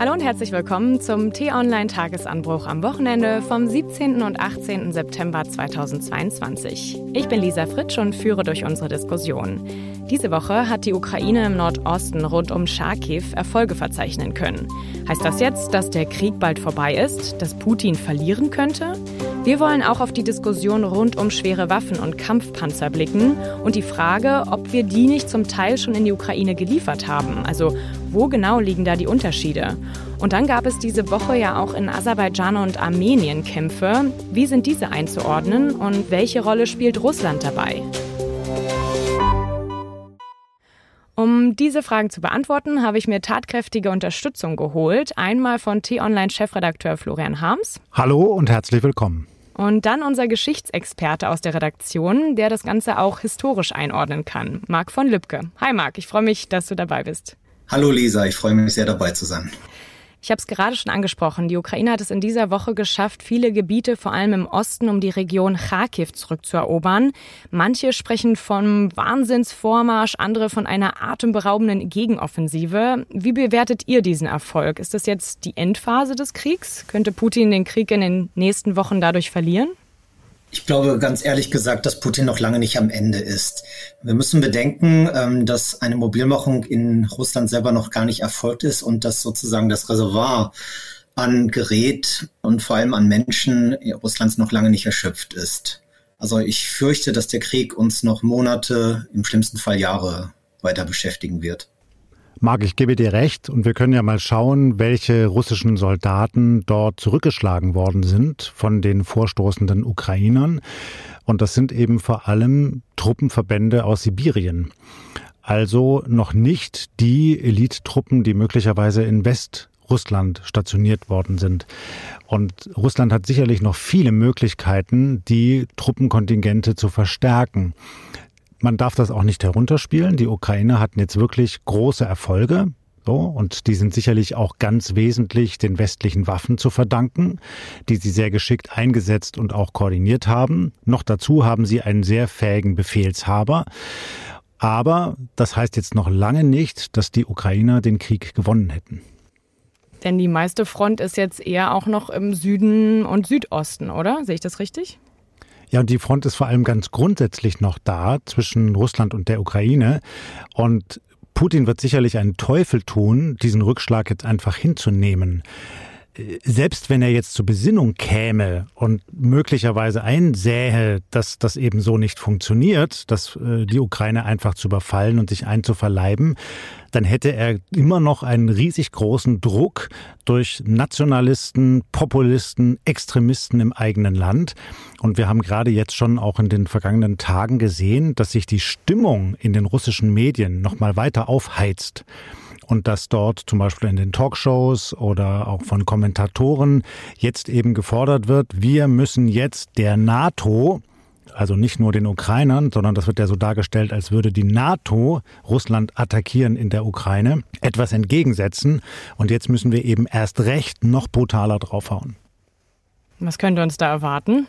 Hallo und herzlich willkommen zum T-Online-Tagesanbruch am Wochenende vom 17. und 18. September 2022. Ich bin Lisa Fritsch und führe durch unsere Diskussion. Diese Woche hat die Ukraine im Nordosten rund um Charkiw Erfolge verzeichnen können. Heißt das jetzt, dass der Krieg bald vorbei ist, dass Putin verlieren könnte? Wir wollen auch auf die Diskussion rund um schwere Waffen und Kampfpanzer blicken und die Frage, ob wir die nicht zum Teil schon in die Ukraine geliefert haben. Also wo genau liegen da die Unterschiede? Und dann gab es diese Woche ja auch in Aserbaidschan und Armenien Kämpfe. Wie sind diese einzuordnen und welche Rolle spielt Russland dabei? Um diese Fragen zu beantworten, habe ich mir tatkräftige Unterstützung geholt. Einmal von T-Online-Chefredakteur Florian Harms. Hallo und herzlich willkommen. Und dann unser Geschichtsexperte aus der Redaktion, der das Ganze auch historisch einordnen kann, Marc von Lübcke. Hi Marc, ich freue mich, dass du dabei bist. Hallo Lisa, ich freue mich sehr dabei zu sein. Ich habe es gerade schon angesprochen. Die Ukraine hat es in dieser Woche geschafft, viele Gebiete, vor allem im Osten, um die Region Kharkiv zurückzuerobern. Manche sprechen vom Wahnsinnsvormarsch, andere von einer atemberaubenden Gegenoffensive. Wie bewertet ihr diesen Erfolg? Ist das jetzt die Endphase des Kriegs? Könnte Putin den Krieg in den nächsten Wochen dadurch verlieren? Ich glaube ganz ehrlich gesagt, dass Putin noch lange nicht am Ende ist. Wir müssen bedenken, ähm, dass eine Mobilmachung in Russland selber noch gar nicht erfolgt ist und dass sozusagen das Reservoir an Gerät und vor allem an Menschen Russlands noch lange nicht erschöpft ist. Also ich fürchte, dass der Krieg uns noch Monate, im schlimmsten Fall Jahre weiter beschäftigen wird. Marc, ich gebe dir recht und wir können ja mal schauen, welche russischen Soldaten dort zurückgeschlagen worden sind von den vorstoßenden Ukrainern. Und das sind eben vor allem Truppenverbände aus Sibirien. Also noch nicht die Elitetruppen, die möglicherweise in Westrussland stationiert worden sind. Und Russland hat sicherlich noch viele Möglichkeiten, die Truppenkontingente zu verstärken man darf das auch nicht herunterspielen. Die Ukraine hatten jetzt wirklich große Erfolge. So, und die sind sicherlich auch ganz wesentlich den westlichen Waffen zu verdanken, die sie sehr geschickt eingesetzt und auch koordiniert haben. Noch dazu haben sie einen sehr fähigen Befehlshaber. Aber das heißt jetzt noch lange nicht, dass die Ukrainer den Krieg gewonnen hätten. Denn die meiste Front ist jetzt eher auch noch im Süden und Südosten, oder? Sehe ich das richtig? Ja, und die Front ist vor allem ganz grundsätzlich noch da zwischen Russland und der Ukraine. Und Putin wird sicherlich einen Teufel tun, diesen Rückschlag jetzt einfach hinzunehmen selbst wenn er jetzt zur Besinnung käme und möglicherweise einsähe, dass das eben so nicht funktioniert, dass äh, die Ukraine einfach zu überfallen und sich einzuverleiben, dann hätte er immer noch einen riesig großen Druck durch Nationalisten, Populisten, Extremisten im eigenen Land. Und wir haben gerade jetzt schon auch in den vergangenen Tagen gesehen, dass sich die Stimmung in den russischen Medien noch mal weiter aufheizt und dass dort zum Beispiel in den Talkshows oder auch von Kommentatoren jetzt eben gefordert wird, wir müssen jetzt der NATO also nicht nur den Ukrainern, sondern das wird ja so dargestellt, als würde die NATO Russland attackieren in der Ukraine, etwas entgegensetzen. Und jetzt müssen wir eben erst recht noch brutaler draufhauen. Was könnte uns da erwarten?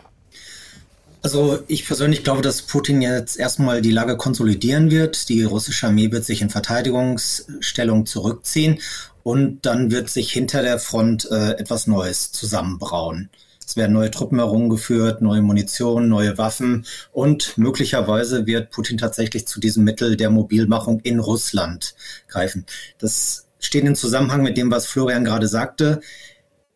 Also ich persönlich glaube, dass Putin jetzt erstmal die Lage konsolidieren wird. Die russische Armee wird sich in Verteidigungsstellung zurückziehen und dann wird sich hinter der Front äh, etwas Neues zusammenbrauen. Es werden neue Truppen herumgeführt, neue Munition, neue Waffen und möglicherweise wird Putin tatsächlich zu diesem Mittel der Mobilmachung in Russland greifen. Das steht in Zusammenhang mit dem, was Florian gerade sagte.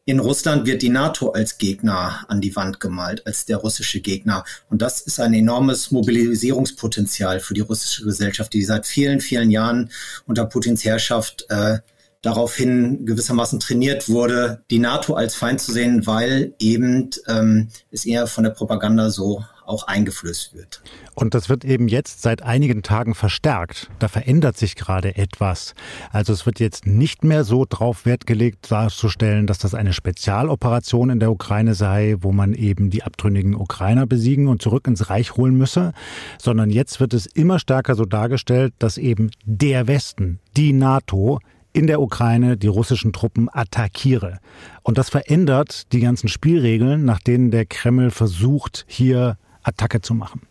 In Russland wird die NATO als Gegner an die Wand gemalt, als der russische Gegner. Und das ist ein enormes Mobilisierungspotenzial für die russische Gesellschaft, die seit vielen, vielen Jahren unter Putins Herrschaft äh, daraufhin gewissermaßen trainiert wurde, die NATO als Feind zu sehen, weil eben ähm, es eher von der Propaganda so auch eingeflößt wird. Und das wird eben jetzt seit einigen Tagen verstärkt. Da verändert sich gerade etwas. Also es wird jetzt nicht mehr so drauf Wert gelegt, darzustellen, dass das eine Spezialoperation in der Ukraine sei, wo man eben die abtrünnigen Ukrainer besiegen und zurück ins Reich holen müsse, sondern jetzt wird es immer stärker so dargestellt, dass eben der Westen, die NATO, in der Ukraine die russischen Truppen attackiere. Und das verändert die ganzen Spielregeln, nach denen der Kreml versucht, hier Attacke zu machen.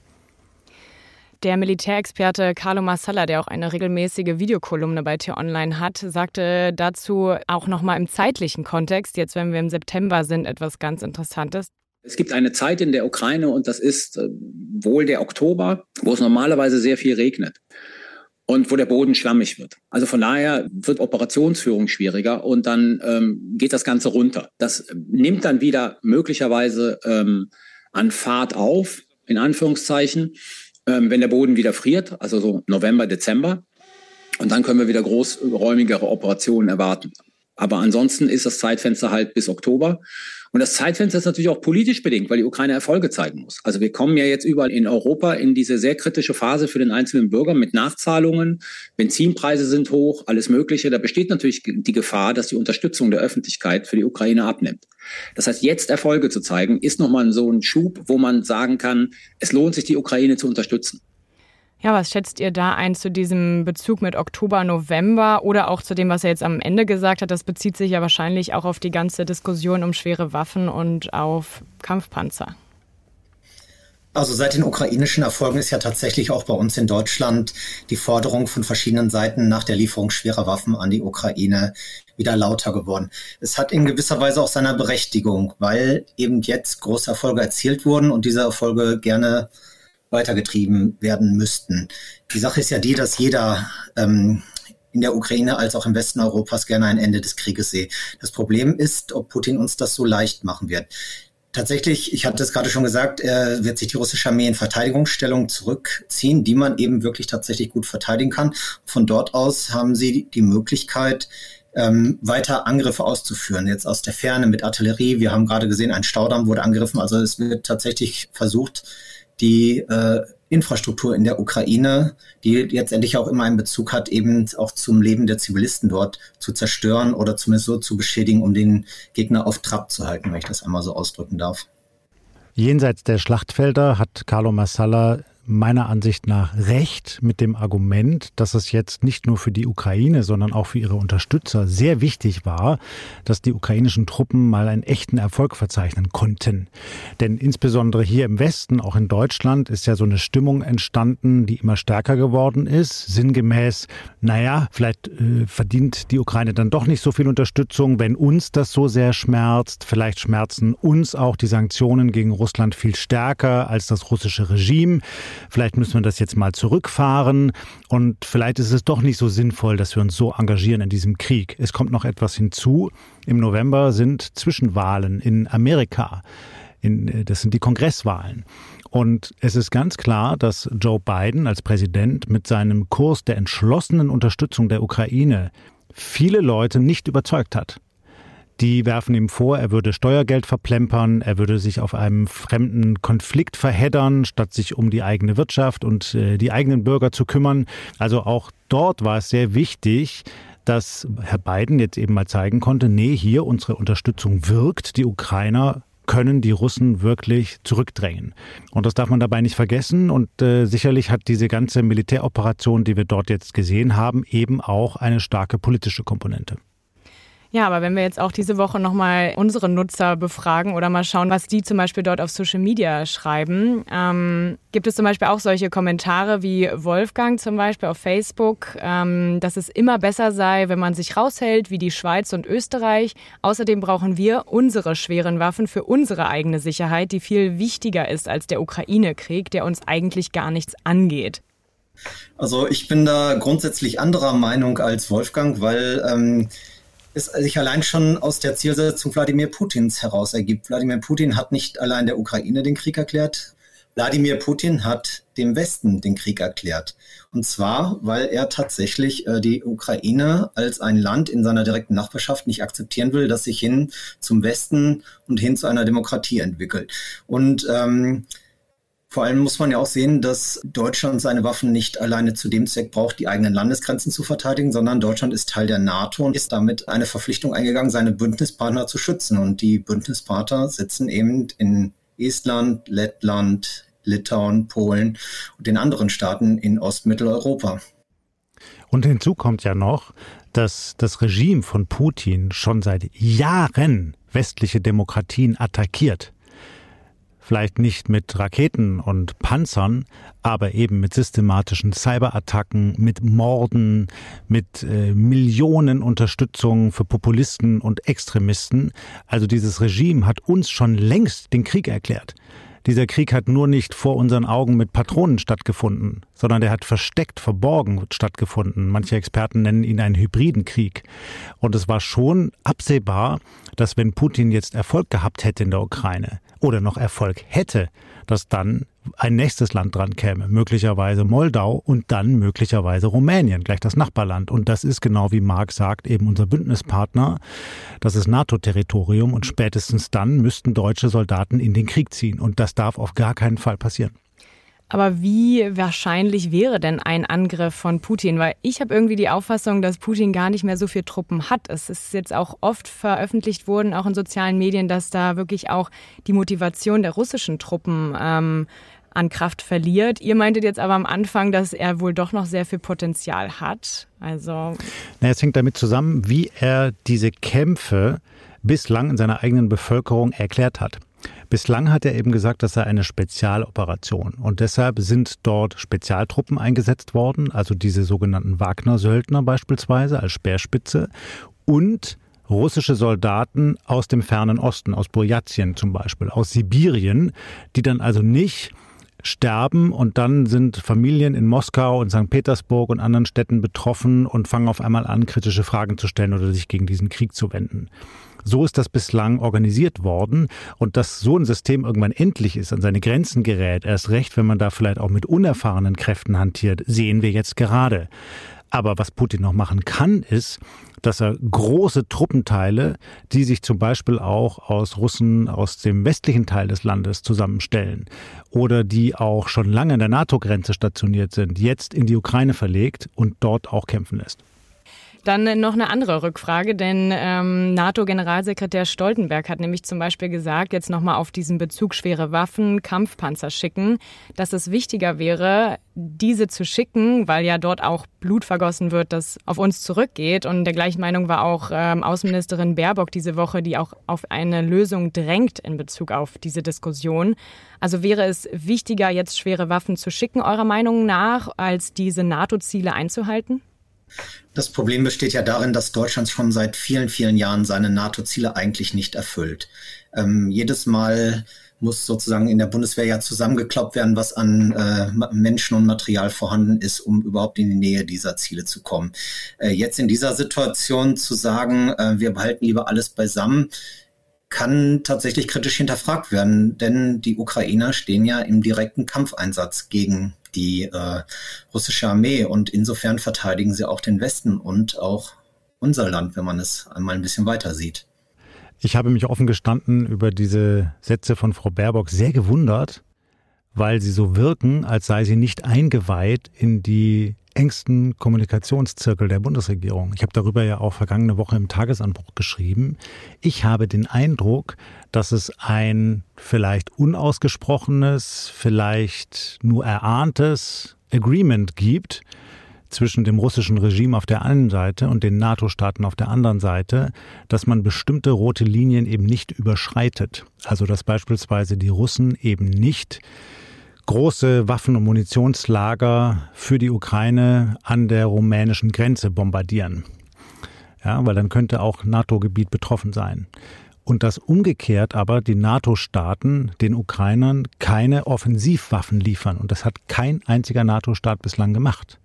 Der Militärexperte Carlo Massala, der auch eine regelmäßige Videokolumne bei T-Online hat, sagte dazu auch nochmal im zeitlichen Kontext, jetzt wenn wir im September sind, etwas ganz Interessantes. Es gibt eine Zeit in der Ukraine und das ist äh, wohl der Oktober, wo es normalerweise sehr viel regnet und wo der Boden schlammig wird. Also von daher wird Operationsführung schwieriger und dann ähm, geht das Ganze runter. Das nimmt dann wieder möglicherweise ähm, an Fahrt auf, in Anführungszeichen, ähm, wenn der Boden wieder friert, also so November, Dezember. Und dann können wir wieder großräumigere Operationen erwarten. Aber ansonsten ist das Zeitfenster halt bis Oktober. Und das Zeitfenster ist natürlich auch politisch bedingt, weil die Ukraine Erfolge zeigen muss. Also wir kommen ja jetzt überall in Europa in diese sehr kritische Phase für den einzelnen Bürger mit Nachzahlungen. Benzinpreise sind hoch, alles Mögliche. Da besteht natürlich die Gefahr, dass die Unterstützung der Öffentlichkeit für die Ukraine abnimmt. Das heißt, jetzt Erfolge zu zeigen, ist nochmal so ein Schub, wo man sagen kann, es lohnt sich, die Ukraine zu unterstützen. Ja, was schätzt ihr da ein zu diesem Bezug mit Oktober, November oder auch zu dem, was er jetzt am Ende gesagt hat? Das bezieht sich ja wahrscheinlich auch auf die ganze Diskussion um schwere Waffen und auf Kampfpanzer. Also seit den ukrainischen Erfolgen ist ja tatsächlich auch bei uns in Deutschland die Forderung von verschiedenen Seiten nach der Lieferung schwerer Waffen an die Ukraine wieder lauter geworden. Es hat in gewisser Weise auch seine Berechtigung, weil eben jetzt große Erfolge erzielt wurden und diese Erfolge gerne weitergetrieben werden müssten. Die Sache ist ja die, dass jeder ähm, in der Ukraine als auch im Westen Europas gerne ein Ende des Krieges sehe. Das Problem ist, ob Putin uns das so leicht machen wird. Tatsächlich, ich hatte es gerade schon gesagt, er wird sich die russische Armee in Verteidigungsstellung zurückziehen, die man eben wirklich tatsächlich gut verteidigen kann. Von dort aus haben sie die Möglichkeit, ähm, weiter Angriffe auszuführen. Jetzt aus der Ferne mit Artillerie. Wir haben gerade gesehen, ein Staudamm wurde angegriffen. Also es wird tatsächlich versucht, die äh, Infrastruktur in der Ukraine, die jetzt endlich auch immer einen Bezug hat, eben auch zum Leben der Zivilisten dort zu zerstören oder zumindest so zu beschädigen, um den Gegner auf Trab zu halten, wenn ich das einmal so ausdrücken darf. Jenseits der Schlachtfelder hat Carlo Massala meiner Ansicht nach recht mit dem Argument, dass es jetzt nicht nur für die Ukraine, sondern auch für ihre Unterstützer sehr wichtig war, dass die ukrainischen Truppen mal einen echten Erfolg verzeichnen konnten. Denn insbesondere hier im Westen, auch in Deutschland, ist ja so eine Stimmung entstanden, die immer stärker geworden ist. Sinngemäß, naja, vielleicht äh, verdient die Ukraine dann doch nicht so viel Unterstützung, wenn uns das so sehr schmerzt. Vielleicht schmerzen uns auch die Sanktionen gegen Russland viel stärker als das russische Regime. Vielleicht müssen wir das jetzt mal zurückfahren und vielleicht ist es doch nicht so sinnvoll, dass wir uns so engagieren in diesem Krieg. Es kommt noch etwas hinzu. Im November sind Zwischenwahlen in Amerika. In, das sind die Kongresswahlen. Und es ist ganz klar, dass Joe Biden als Präsident mit seinem Kurs der entschlossenen Unterstützung der Ukraine viele Leute nicht überzeugt hat. Die werfen ihm vor, er würde Steuergeld verplempern, er würde sich auf einem fremden Konflikt verheddern, statt sich um die eigene Wirtschaft und äh, die eigenen Bürger zu kümmern. Also auch dort war es sehr wichtig, dass Herr Biden jetzt eben mal zeigen konnte, nee, hier unsere Unterstützung wirkt, die Ukrainer können die Russen wirklich zurückdrängen. Und das darf man dabei nicht vergessen. Und äh, sicherlich hat diese ganze Militäroperation, die wir dort jetzt gesehen haben, eben auch eine starke politische Komponente. Ja, aber wenn wir jetzt auch diese Woche nochmal unsere Nutzer befragen oder mal schauen, was die zum Beispiel dort auf Social Media schreiben, ähm, gibt es zum Beispiel auch solche Kommentare wie Wolfgang zum Beispiel auf Facebook, ähm, dass es immer besser sei, wenn man sich raushält, wie die Schweiz und Österreich. Außerdem brauchen wir unsere schweren Waffen für unsere eigene Sicherheit, die viel wichtiger ist als der Ukraine-Krieg, der uns eigentlich gar nichts angeht. Also ich bin da grundsätzlich anderer Meinung als Wolfgang, weil ähm, es sich allein schon aus der Zielsetzung Wladimir Putins heraus ergibt. Wladimir Putin hat nicht allein der Ukraine den Krieg erklärt. Wladimir Putin hat dem Westen den Krieg erklärt. Und zwar, weil er tatsächlich äh, die Ukraine als ein Land in seiner direkten Nachbarschaft nicht akzeptieren will, das sich hin zum Westen und hin zu einer Demokratie entwickelt. Und ähm, vor allem muss man ja auch sehen, dass Deutschland seine Waffen nicht alleine zu dem Zweck braucht, die eigenen Landesgrenzen zu verteidigen, sondern Deutschland ist Teil der NATO und ist damit eine Verpflichtung eingegangen, seine Bündnispartner zu schützen. Und die Bündnispartner sitzen eben in Estland, Lettland, Litauen, Polen und den anderen Staaten in Ostmitteleuropa. Und hinzu kommt ja noch, dass das Regime von Putin schon seit Jahren westliche Demokratien attackiert. Vielleicht nicht mit Raketen und Panzern, aber eben mit systematischen Cyberattacken, mit Morden, mit äh, Millionen Unterstützung für Populisten und Extremisten. Also dieses Regime hat uns schon längst den Krieg erklärt. Dieser Krieg hat nur nicht vor unseren Augen mit Patronen stattgefunden, sondern der hat versteckt, verborgen stattgefunden. Manche Experten nennen ihn einen hybriden Krieg. Und es war schon absehbar, dass wenn Putin jetzt Erfolg gehabt hätte in der Ukraine oder noch Erfolg hätte, dass dann ein nächstes Land dran käme, möglicherweise Moldau und dann möglicherweise Rumänien, gleich das Nachbarland. Und das ist genau wie Marc sagt, eben unser Bündnispartner. Das ist NATO-Territorium und spätestens dann müssten deutsche Soldaten in den Krieg ziehen. Und das darf auf gar keinen Fall passieren. Aber wie wahrscheinlich wäre denn ein Angriff von Putin? Weil ich habe irgendwie die Auffassung, dass Putin gar nicht mehr so viel Truppen hat. Es ist jetzt auch oft veröffentlicht worden, auch in sozialen Medien, dass da wirklich auch die Motivation der russischen Truppen ähm, an Kraft verliert. Ihr meintet jetzt aber am Anfang, dass er wohl doch noch sehr viel Potenzial hat. Also. Na, es hängt damit zusammen, wie er diese Kämpfe bislang in seiner eigenen Bevölkerung erklärt hat. Bislang hat er eben gesagt, das sei eine Spezialoperation. Und deshalb sind dort Spezialtruppen eingesetzt worden, also diese sogenannten Wagner-Söldner beispielsweise als Speerspitze und russische Soldaten aus dem fernen Osten, aus Burjatien zum Beispiel, aus Sibirien, die dann also nicht sterben und dann sind Familien in Moskau und St. Petersburg und anderen Städten betroffen und fangen auf einmal an, kritische Fragen zu stellen oder sich gegen diesen Krieg zu wenden. So ist das bislang organisiert worden und dass so ein System irgendwann endlich ist, an seine Grenzen gerät, erst recht, wenn man da vielleicht auch mit unerfahrenen Kräften hantiert, sehen wir jetzt gerade. Aber was Putin noch machen kann, ist, dass er große Truppenteile, die sich zum Beispiel auch aus Russen aus dem westlichen Teil des Landes zusammenstellen oder die auch schon lange an der NATO-Grenze stationiert sind, jetzt in die Ukraine verlegt und dort auch kämpfen lässt. Dann noch eine andere Rückfrage, denn ähm, NATO-Generalsekretär Stoltenberg hat nämlich zum Beispiel gesagt, jetzt nochmal auf diesen Bezug schwere Waffen, Kampfpanzer schicken, dass es wichtiger wäre, diese zu schicken, weil ja dort auch Blut vergossen wird, das auf uns zurückgeht. Und der gleichen Meinung war auch ähm, Außenministerin Baerbock diese Woche, die auch auf eine Lösung drängt in Bezug auf diese Diskussion. Also wäre es wichtiger, jetzt schwere Waffen zu schicken, eurer Meinung nach, als diese NATO-Ziele einzuhalten? Das Problem besteht ja darin, dass Deutschland schon seit vielen, vielen Jahren seine NATO-Ziele eigentlich nicht erfüllt. Ähm, jedes Mal muss sozusagen in der Bundeswehr ja zusammengekloppt werden, was an äh, Menschen und Material vorhanden ist, um überhaupt in die Nähe dieser Ziele zu kommen. Äh, jetzt in dieser Situation zu sagen, äh, wir behalten lieber alles beisammen, kann tatsächlich kritisch hinterfragt werden, denn die Ukrainer stehen ja im direkten Kampfeinsatz gegen die äh, russische Armee und insofern verteidigen sie auch den Westen und auch unser Land, wenn man es einmal ein bisschen weiter sieht. Ich habe mich offen gestanden über diese Sätze von Frau Baerbock sehr gewundert, weil sie so wirken, als sei sie nicht eingeweiht in die engsten Kommunikationszirkel der Bundesregierung. Ich habe darüber ja auch vergangene Woche im Tagesanbruch geschrieben. Ich habe den Eindruck, dass es ein vielleicht unausgesprochenes, vielleicht nur erahntes Agreement gibt zwischen dem russischen Regime auf der einen Seite und den NATO-Staaten auf der anderen Seite, dass man bestimmte rote Linien eben nicht überschreitet. Also dass beispielsweise die Russen eben nicht große Waffen- und Munitionslager für die Ukraine an der rumänischen Grenze bombardieren. Ja, weil dann könnte auch NATO-Gebiet betroffen sein. Und dass umgekehrt aber die NATO-Staaten den Ukrainern keine Offensivwaffen liefern. Und das hat kein einziger NATO-Staat bislang gemacht.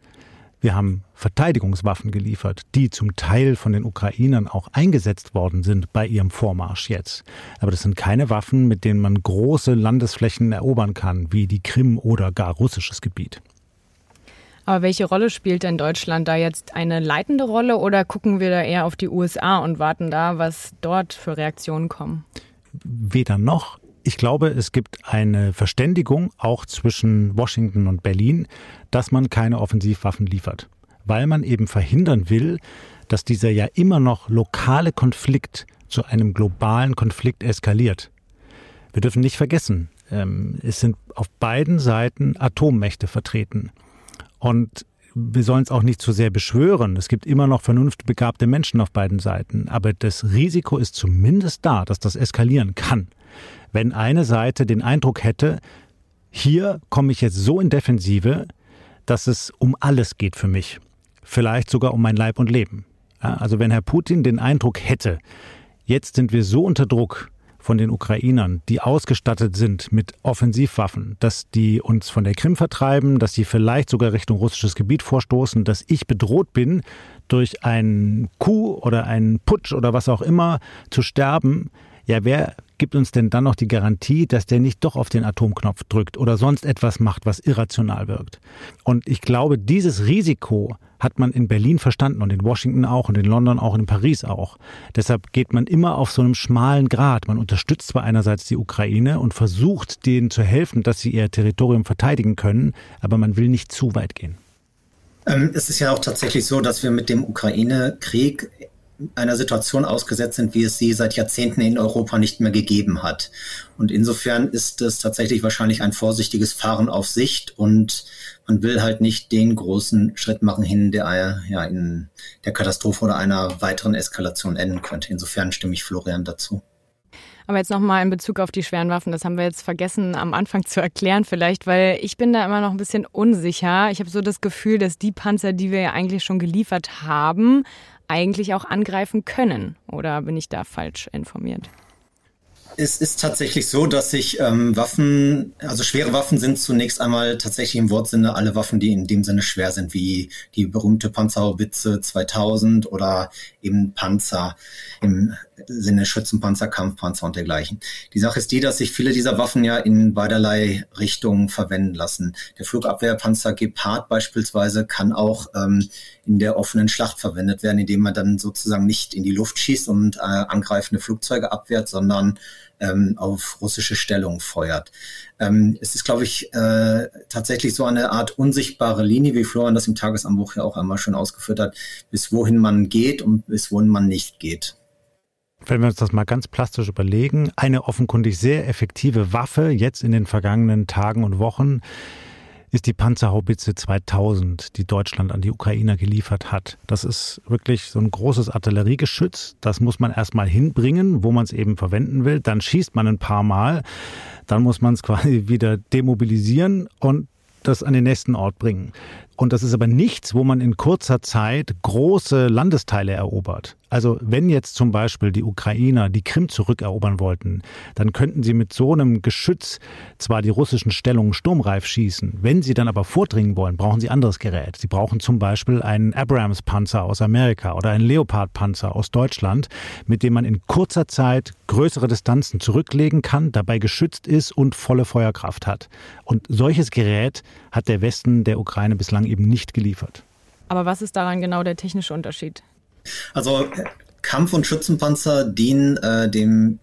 Wir haben Verteidigungswaffen geliefert, die zum Teil von den Ukrainern auch eingesetzt worden sind bei ihrem Vormarsch jetzt. Aber das sind keine Waffen, mit denen man große Landesflächen erobern kann, wie die Krim oder gar russisches Gebiet. Aber welche Rolle spielt denn Deutschland da jetzt eine leitende Rolle oder gucken wir da eher auf die USA und warten da, was dort für Reaktionen kommen? Weder noch. Ich glaube, es gibt eine Verständigung auch zwischen Washington und Berlin, dass man keine Offensivwaffen liefert, weil man eben verhindern will, dass dieser ja immer noch lokale Konflikt zu einem globalen Konflikt eskaliert. Wir dürfen nicht vergessen, ähm, es sind auf beiden Seiten Atommächte vertreten. Und wir sollen es auch nicht zu sehr beschwören. Es gibt immer noch vernunftbegabte Menschen auf beiden Seiten. Aber das Risiko ist zumindest da, dass das eskalieren kann. Wenn eine Seite den Eindruck hätte, hier komme ich jetzt so in Defensive, dass es um alles geht für mich. Vielleicht sogar um mein Leib und Leben. Also wenn Herr Putin den Eindruck hätte, jetzt sind wir so unter Druck, von den Ukrainern, die ausgestattet sind mit Offensivwaffen, dass die uns von der Krim vertreiben, dass sie vielleicht sogar Richtung russisches Gebiet vorstoßen, dass ich bedroht bin, durch einen Coup oder einen Putsch oder was auch immer zu sterben, ja, wer gibt uns denn dann noch die Garantie, dass der nicht doch auf den Atomknopf drückt oder sonst etwas macht, was irrational wirkt? Und ich glaube, dieses Risiko hat man in Berlin verstanden und in Washington auch und in London auch und in Paris auch. Deshalb geht man immer auf so einem schmalen Grad. Man unterstützt zwar einerseits die Ukraine und versucht denen zu helfen, dass sie ihr Territorium verteidigen können, aber man will nicht zu weit gehen. Ähm, es ist ja auch tatsächlich so, dass wir mit dem Ukraine-Krieg einer Situation ausgesetzt sind, wie es sie seit Jahrzehnten in Europa nicht mehr gegeben hat. Und insofern ist es tatsächlich wahrscheinlich ein vorsichtiges Fahren auf Sicht und man will halt nicht den großen Schritt machen hin, der ja in der Katastrophe oder einer weiteren Eskalation enden könnte. Insofern stimme ich Florian dazu. Aber jetzt nochmal in Bezug auf die schweren Waffen, das haben wir jetzt vergessen am Anfang zu erklären vielleicht, weil ich bin da immer noch ein bisschen unsicher. Ich habe so das Gefühl, dass die Panzer, die wir ja eigentlich schon geliefert haben, eigentlich auch angreifen können. Oder bin ich da falsch informiert? Es ist tatsächlich so, dass sich ähm, Waffen, also schwere Waffen sind zunächst einmal tatsächlich im Wortsinne alle Waffen, die in dem Sinne schwer sind, wie die berühmte Panzerhaubitze 2000 oder eben Panzer im Sinne Schützenpanzer, Kampfpanzer und dergleichen. Die Sache ist die, dass sich viele dieser Waffen ja in beiderlei Richtungen verwenden lassen. Der Flugabwehrpanzer Gepard beispielsweise kann auch ähm, in der offenen Schlacht verwendet werden, indem man dann sozusagen nicht in die Luft schießt und äh, angreifende Flugzeuge abwehrt, sondern ähm, auf russische Stellung feuert. Ähm, es ist, glaube ich, äh, tatsächlich so eine Art unsichtbare Linie, wie Florian das im Tagesanbruch ja auch einmal schon ausgeführt hat, bis wohin man geht und bis wohin man nicht geht. Wenn wir uns das mal ganz plastisch überlegen, eine offenkundig sehr effektive Waffe jetzt in den vergangenen Tagen und Wochen ist die Panzerhaubitze 2000, die Deutschland an die Ukrainer geliefert hat. Das ist wirklich so ein großes Artilleriegeschütz. Das muss man erstmal hinbringen, wo man es eben verwenden will. Dann schießt man ein paar Mal. Dann muss man es quasi wieder demobilisieren und das an den nächsten Ort bringen. Und das ist aber nichts, wo man in kurzer Zeit große Landesteile erobert. Also wenn jetzt zum Beispiel die Ukrainer die Krim zurückerobern wollten, dann könnten sie mit so einem Geschütz zwar die russischen Stellungen sturmreif schießen, wenn sie dann aber vordringen wollen, brauchen sie anderes Gerät. Sie brauchen zum Beispiel einen Abrams-Panzer aus Amerika oder einen Leopard-Panzer aus Deutschland, mit dem man in kurzer Zeit größere Distanzen zurücklegen kann, dabei geschützt ist und volle Feuerkraft hat. Und solches Gerät hat der Westen der Ukraine bislang eben nicht geliefert. Aber was ist daran genau der technische Unterschied? Also Kampf- und Schützenpanzer dienen äh, dem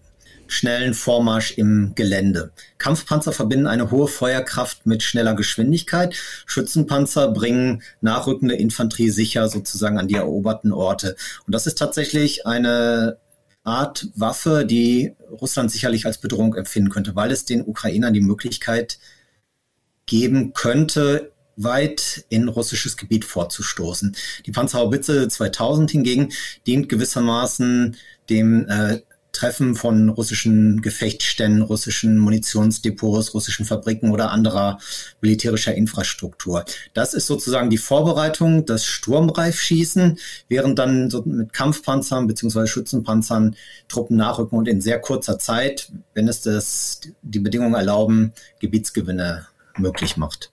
schnellen Vormarsch im Gelände. Kampfpanzer verbinden eine hohe Feuerkraft mit schneller Geschwindigkeit. Schützenpanzer bringen nachrückende Infanterie sicher sozusagen an die eroberten Orte. Und das ist tatsächlich eine Art Waffe, die Russland sicherlich als Bedrohung empfinden könnte, weil es den Ukrainern die Möglichkeit geben könnte, weit in russisches Gebiet vorzustoßen. Die Panzerhaubitze 2000 hingegen dient gewissermaßen dem äh, Treffen von russischen Gefechtsständen, russischen Munitionsdepots, russischen Fabriken oder anderer militärischer Infrastruktur. Das ist sozusagen die Vorbereitung, das Sturmreifschießen, während dann so mit Kampfpanzern bzw. Schützenpanzern Truppen nachrücken und in sehr kurzer Zeit, wenn es das, die Bedingungen erlauben, Gebietsgewinne möglich macht.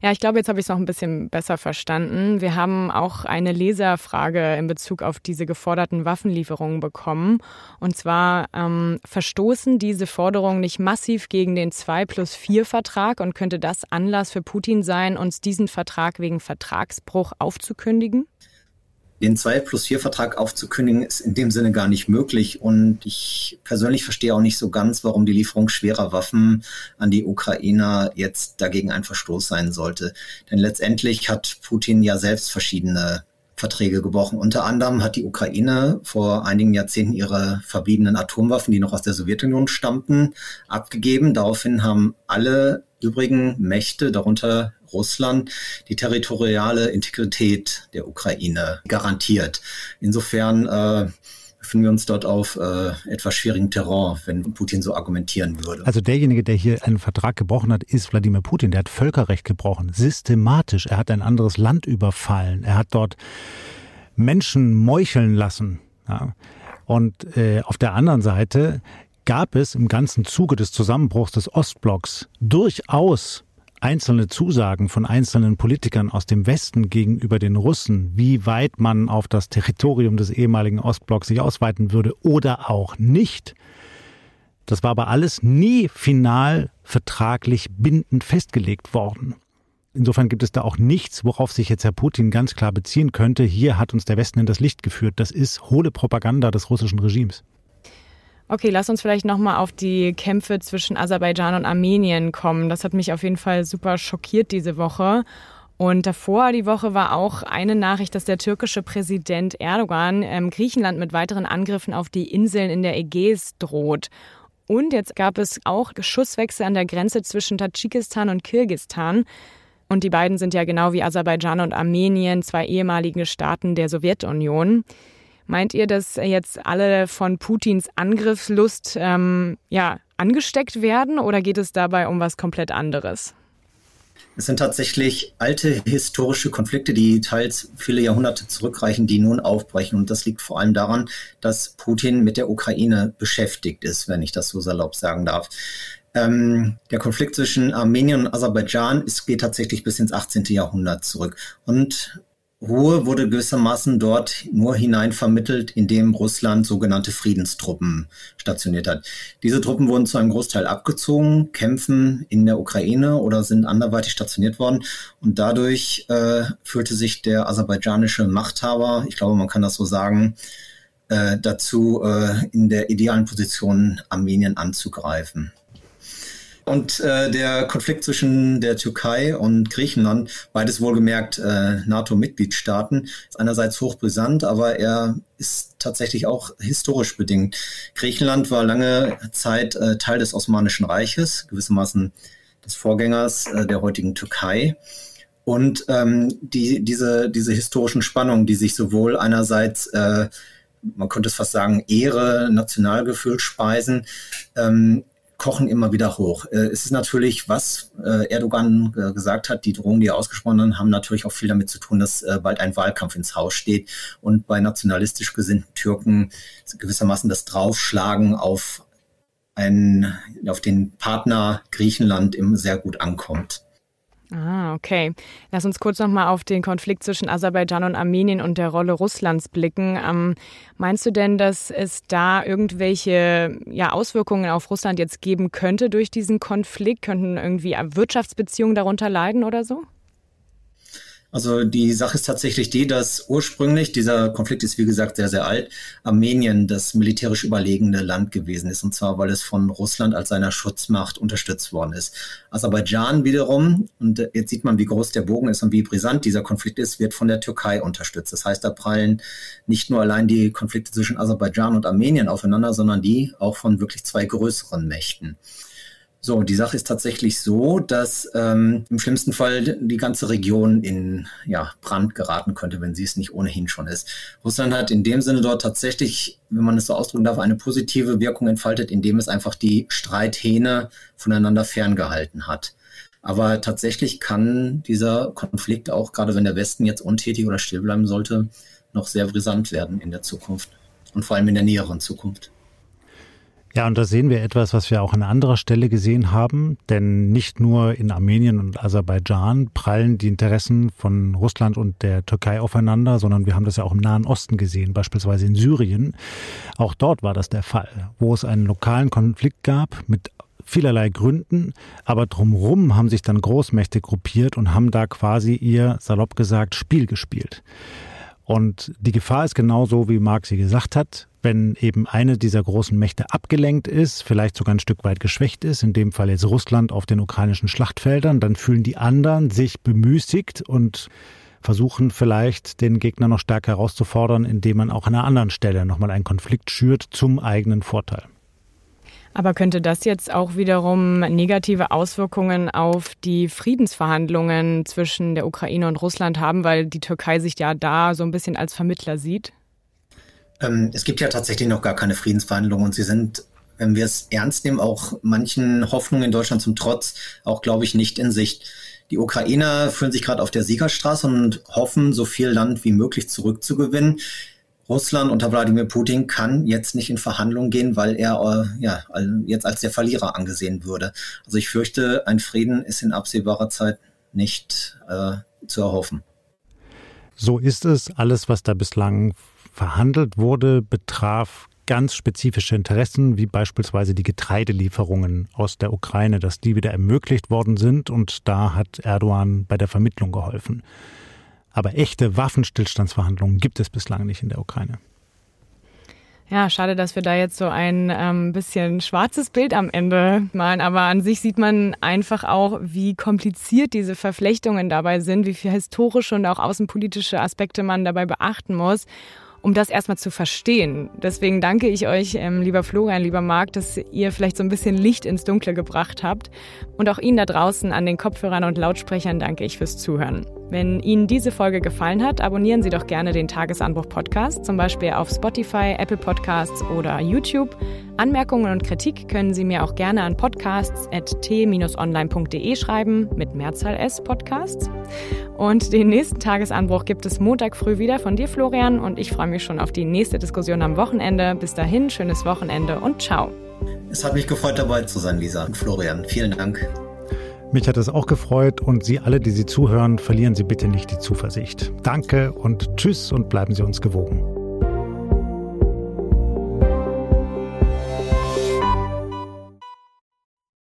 Ja, ich glaube, jetzt habe ich es noch ein bisschen besser verstanden. Wir haben auch eine Leserfrage in Bezug auf diese geforderten Waffenlieferungen bekommen. Und zwar ähm, verstoßen diese Forderungen nicht massiv gegen den 2 plus 4 Vertrag und könnte das Anlass für Putin sein, uns diesen Vertrag wegen Vertragsbruch aufzukündigen? Den 2 plus 4 Vertrag aufzukündigen, ist in dem Sinne gar nicht möglich. Und ich persönlich verstehe auch nicht so ganz, warum die Lieferung schwerer Waffen an die Ukrainer jetzt dagegen ein Verstoß sein sollte. Denn letztendlich hat Putin ja selbst verschiedene Verträge gebrochen. Unter anderem hat die Ukraine vor einigen Jahrzehnten ihre verbliebenen Atomwaffen, die noch aus der Sowjetunion stammten, abgegeben. Daraufhin haben alle übrigen Mächte, darunter Russland die territoriale Integrität der Ukraine garantiert. Insofern äh, befinden wir uns dort auf äh, etwas schwierigem Terrain, wenn Putin so argumentieren würde. Also derjenige, der hier einen Vertrag gebrochen hat, ist Wladimir Putin. Der hat Völkerrecht gebrochen, systematisch. Er hat ein anderes Land überfallen. Er hat dort Menschen meucheln lassen. Ja. Und äh, auf der anderen Seite gab es im ganzen Zuge des Zusammenbruchs des Ostblocks durchaus einzelne Zusagen von einzelnen Politikern aus dem Westen gegenüber den Russen, wie weit man auf das Territorium des ehemaligen Ostblocks sich ausweiten würde oder auch nicht. Das war aber alles nie final vertraglich bindend festgelegt worden. Insofern gibt es da auch nichts, worauf sich jetzt Herr Putin ganz klar beziehen könnte. Hier hat uns der Westen in das Licht geführt. Das ist hohle Propaganda des russischen Regimes. Okay, lass uns vielleicht nochmal auf die Kämpfe zwischen Aserbaidschan und Armenien kommen. Das hat mich auf jeden Fall super schockiert diese Woche. Und davor die Woche war auch eine Nachricht, dass der türkische Präsident Erdogan ähm, Griechenland mit weiteren Angriffen auf die Inseln in der Ägäis droht. Und jetzt gab es auch Schusswechsel an der Grenze zwischen Tadschikistan und Kirgistan. Und die beiden sind ja genau wie Aserbaidschan und Armenien zwei ehemalige Staaten der Sowjetunion. Meint ihr, dass jetzt alle von Putins Angriffslust ähm, ja, angesteckt werden oder geht es dabei um was komplett anderes? Es sind tatsächlich alte historische Konflikte, die teils viele Jahrhunderte zurückreichen, die nun aufbrechen. Und das liegt vor allem daran, dass Putin mit der Ukraine beschäftigt ist, wenn ich das so salopp sagen darf. Ähm, der Konflikt zwischen Armenien und Aserbaidschan ist, geht tatsächlich bis ins 18. Jahrhundert zurück. Und Ruhe wurde gewissermaßen dort nur hinein vermittelt, indem Russland sogenannte Friedenstruppen stationiert hat. Diese Truppen wurden zu einem Großteil abgezogen, kämpfen in der Ukraine oder sind anderweitig stationiert worden. Und dadurch äh, fühlte sich der aserbaidschanische Machthaber, ich glaube, man kann das so sagen, äh, dazu, äh, in der idealen Position Armenien anzugreifen. Und äh, der Konflikt zwischen der Türkei und Griechenland, beides wohlgemerkt äh, NATO-Mitgliedstaaten, ist einerseits hochbrisant, aber er ist tatsächlich auch historisch bedingt. Griechenland war lange Zeit äh, Teil des Osmanischen Reiches, gewissermaßen des Vorgängers äh, der heutigen Türkei. Und ähm, die, diese, diese historischen Spannungen, die sich sowohl einerseits äh, man könnte es fast sagen, Ehre, Nationalgefühl speisen, ähm, kochen immer wieder hoch. Äh, es ist natürlich, was äh, Erdogan äh, gesagt hat, die Drohungen, die er ausgesprochen hat, haben natürlich auch viel damit zu tun, dass bald ein Wahlkampf ins Haus steht und bei nationalistisch gesinnten Türken gewissermaßen das Draufschlagen auf einen, auf den Partner Griechenland immer sehr gut ankommt. Ah, okay. Lass uns kurz nochmal auf den Konflikt zwischen Aserbaidschan und Armenien und der Rolle Russlands blicken. Ähm, meinst du denn, dass es da irgendwelche ja, Auswirkungen auf Russland jetzt geben könnte durch diesen Konflikt? Könnten irgendwie Wirtschaftsbeziehungen darunter leiden oder so? Also die Sache ist tatsächlich die, dass ursprünglich, dieser Konflikt ist wie gesagt sehr, sehr alt, Armenien das militärisch überlegene Land gewesen ist. Und zwar, weil es von Russland als seiner Schutzmacht unterstützt worden ist. Aserbaidschan wiederum, und jetzt sieht man, wie groß der Bogen ist und wie brisant dieser Konflikt ist, wird von der Türkei unterstützt. Das heißt, da prallen nicht nur allein die Konflikte zwischen Aserbaidschan und Armenien aufeinander, sondern die auch von wirklich zwei größeren Mächten. So, die Sache ist tatsächlich so, dass ähm, im schlimmsten Fall die ganze Region in ja, Brand geraten könnte, wenn sie es nicht ohnehin schon ist. Russland hat in dem Sinne dort tatsächlich, wenn man es so ausdrücken darf, eine positive Wirkung entfaltet, indem es einfach die Streithähne voneinander ferngehalten hat. Aber tatsächlich kann dieser Konflikt auch, gerade wenn der Westen jetzt untätig oder still bleiben sollte, noch sehr brisant werden in der Zukunft und vor allem in der näheren Zukunft. Ja, und da sehen wir etwas, was wir auch an anderer Stelle gesehen haben, denn nicht nur in Armenien und Aserbaidschan prallen die Interessen von Russland und der Türkei aufeinander, sondern wir haben das ja auch im Nahen Osten gesehen, beispielsweise in Syrien. Auch dort war das der Fall, wo es einen lokalen Konflikt gab mit vielerlei Gründen, aber drumherum haben sich dann Großmächte gruppiert und haben da quasi ihr, salopp gesagt, Spiel gespielt. Und die Gefahr ist genauso, wie Marx sie gesagt hat, wenn eben eine dieser großen Mächte abgelenkt ist, vielleicht sogar ein Stück weit geschwächt ist, in dem Fall jetzt Russland auf den ukrainischen Schlachtfeldern, dann fühlen die anderen sich bemüßigt und versuchen vielleicht den Gegner noch stärker herauszufordern, indem man auch an einer anderen Stelle nochmal einen Konflikt schürt zum eigenen Vorteil. Aber könnte das jetzt auch wiederum negative Auswirkungen auf die Friedensverhandlungen zwischen der Ukraine und Russland haben, weil die Türkei sich ja da so ein bisschen als Vermittler sieht? Ähm, es gibt ja tatsächlich noch gar keine Friedensverhandlungen und sie sind, wenn wir es ernst nehmen, auch manchen Hoffnungen in Deutschland zum Trotz, auch glaube ich nicht in Sicht. Die Ukrainer fühlen sich gerade auf der Siegerstraße und hoffen, so viel Land wie möglich zurückzugewinnen. Russland unter Wladimir Putin kann jetzt nicht in Verhandlungen gehen, weil er äh, ja jetzt als der Verlierer angesehen würde. Also ich fürchte, ein Frieden ist in absehbarer Zeit nicht äh, zu erhoffen. So ist es. Alles, was da bislang verhandelt wurde, betraf ganz spezifische Interessen, wie beispielsweise die Getreidelieferungen aus der Ukraine, dass die wieder ermöglicht worden sind. Und da hat Erdogan bei der Vermittlung geholfen. Aber echte Waffenstillstandsverhandlungen gibt es bislang nicht in der Ukraine. Ja, schade, dass wir da jetzt so ein ähm, bisschen schwarzes Bild am Ende malen. Aber an sich sieht man einfach auch, wie kompliziert diese Verflechtungen dabei sind, wie viel historische und auch außenpolitische Aspekte man dabei beachten muss um das erstmal zu verstehen. Deswegen danke ich euch, ähm, lieber Florian, lieber Marc, dass ihr vielleicht so ein bisschen Licht ins Dunkle gebracht habt. Und auch Ihnen da draußen an den Kopfhörern und Lautsprechern danke ich fürs Zuhören. Wenn Ihnen diese Folge gefallen hat, abonnieren Sie doch gerne den Tagesanbruch Podcast, zum Beispiel auf Spotify, Apple Podcasts oder YouTube. Anmerkungen und Kritik können Sie mir auch gerne an podcasts.t-online.de schreiben, mit Mehrzahl S Podcasts. Und den nächsten Tagesanbruch gibt es Montag früh wieder von dir, Florian, und ich freue mich schon auf die nächste Diskussion am Wochenende. Bis dahin, schönes Wochenende und ciao. Es hat mich gefreut, dabei zu sein, Lisa und Florian. Vielen Dank. Mich hat es auch gefreut und Sie alle, die Sie zuhören, verlieren Sie bitte nicht die Zuversicht. Danke und tschüss und bleiben Sie uns gewogen.